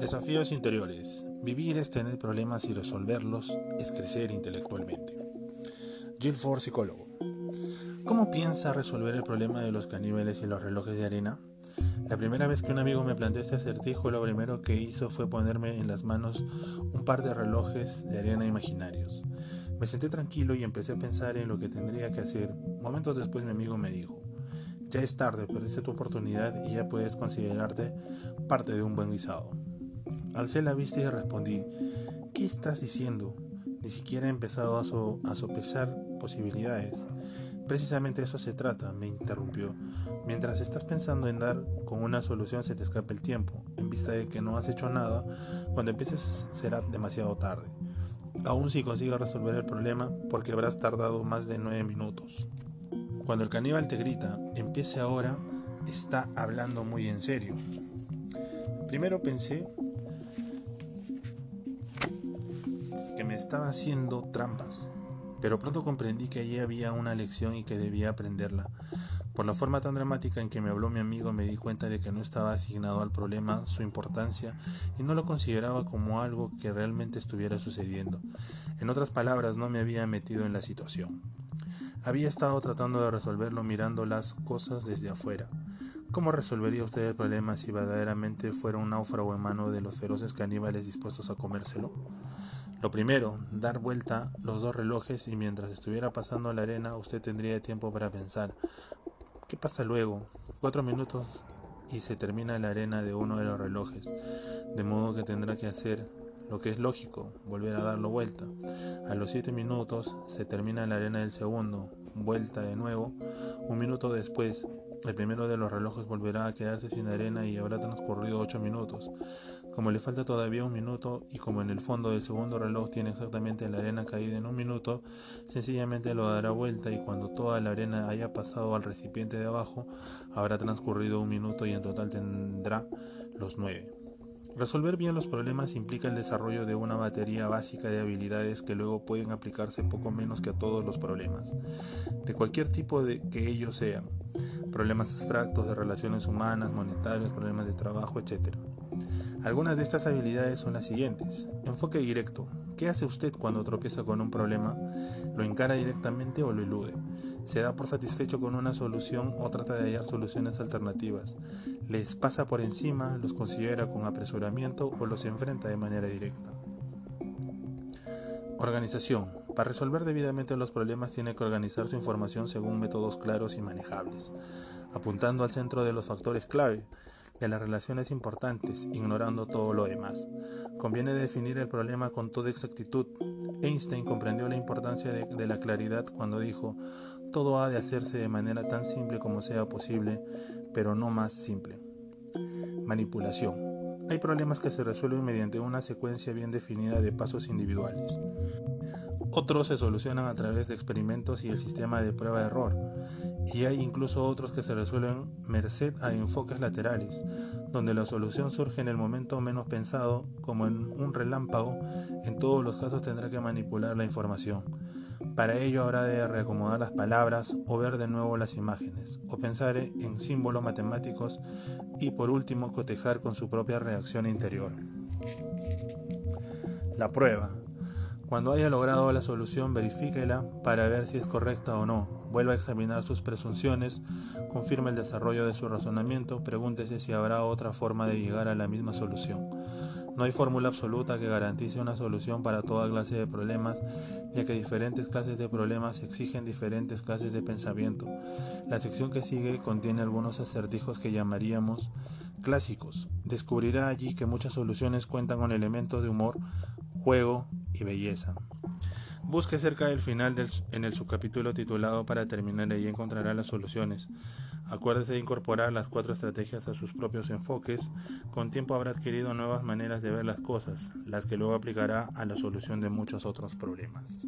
Desafíos interiores. Vivir es tener problemas y resolverlos es crecer intelectualmente. Jill Ford, psicólogo. ¿Cómo piensa resolver el problema de los caníbales y los relojes de arena? La primera vez que un amigo me planteó este acertijo, lo primero que hizo fue ponerme en las manos un par de relojes de arena imaginarios. Me senté tranquilo y empecé a pensar en lo que tendría que hacer. Momentos después mi amigo me dijo, ya es tarde, perdiste tu oportunidad y ya puedes considerarte parte de un buen guisado. Alcé la vista y respondí, ¿qué estás diciendo? Ni siquiera he empezado a, sopesar posibilidades. Precisamente eso se trata, me interrumpió. Mientras estás pensando en dar con una solución se te escapa el tiempo, en vista de que no has hecho nada, cuando empieces será demasiado tarde. Aún si consigues resolver el problema, porque habrás tardado más de nueve minutos. Cuando el caníbal te grita, empiece ahora, está hablando muy en serio. Primero pensé estaba haciendo trampas, pero pronto comprendí que allí había una lección y que debía aprenderla. Por la forma tan dramática en que me habló mi amigo me di cuenta de que no estaba asignado al problema su importancia y no lo consideraba como algo que realmente estuviera sucediendo. En otras palabras, no me había metido en la situación. Había estado tratando de resolverlo mirando las cosas desde afuera. ¿Cómo resolvería usted el problema si verdaderamente fuera un náufrago en mano de los feroces caníbales dispuestos a comérselo? Lo primero, dar vuelta los dos relojes y mientras estuviera pasando la arena usted tendría tiempo para pensar. ¿Qué pasa luego? Cuatro minutos y se termina la arena de uno de los relojes, de modo que tendrá que hacer lo que es lógico, volver a darlo vuelta. A los siete minutos se termina la arena del segundo, vuelta de nuevo. Un minuto después, el primero de los relojes volverá a quedarse sin arena y habrá transcurrido ocho minutos. Como le falta todavía un minuto y como en el fondo del segundo reloj tiene exactamente la arena caída en un minuto, sencillamente lo dará vuelta y cuando toda la arena haya pasado al recipiente de abajo, habrá transcurrido un minuto y en total tendrá los nueve. Resolver bien los problemas implica el desarrollo de una batería básica de habilidades que luego pueden aplicarse poco menos que a todos los problemas, de cualquier tipo de que ellos sean, problemas abstractos de relaciones humanas, monetarios, problemas de trabajo, etc. Algunas de estas habilidades son las siguientes. Enfoque directo. ¿Qué hace usted cuando tropieza con un problema? ¿Lo encara directamente o lo elude? ¿Se da por satisfecho con una solución o trata de hallar soluciones alternativas? ¿Les pasa por encima, los considera con apresuramiento o los enfrenta de manera directa? Organización. Para resolver debidamente los problemas tiene que organizar su información según métodos claros y manejables, apuntando al centro de los factores clave de las relaciones importantes, ignorando todo lo demás. Conviene definir el problema con toda exactitud. Einstein comprendió la importancia de, de, la claridad cuando dijo, todo ha de hacerse de manera tan simple como sea posible, pero no más simple. Manipulación. Hay problemas que se resuelven mediante una secuencia bien definida de pasos individuales. Otros se solucionan a través de experimentos y el sistema de prueba-error y hay incluso otros que se resuelven merced a enfoques laterales, donde la solución surge en el momento menos pensado, como en un relámpago, en todos los casos tendrá que manipular la información. Para ello habrá de reacomodar las palabras o ver de nuevo las imágenes, o pensar en símbolos matemáticos y por último cotejar con su propia reacción interior. La prueba. Cuando haya logrado la solución, verifíquela para ver si es correcta o no. Vuelva a examinar sus presunciones, confirme el desarrollo de su razonamiento, pregúntese si habrá otra forma de llegar a la misma solución. No hay fórmula absoluta que garantice una solución para toda clase de problemas, ya que diferentes clases de problemas exigen diferentes clases de pensamiento. La sección que sigue contiene algunos acertijos que llamaríamos clásicos. Descubrirá allí que muchas soluciones cuentan con elementos de humor, juego y belleza. Busque cerca del final en el subcapítulo titulado para terminar y encontrará las soluciones. Acuérdese de incorporar las cuatro estrategias a sus propios enfoques. Con tiempo habrá adquirido nuevas maneras de ver las cosas, las que luego aplicará a la solución de muchos otros problemas.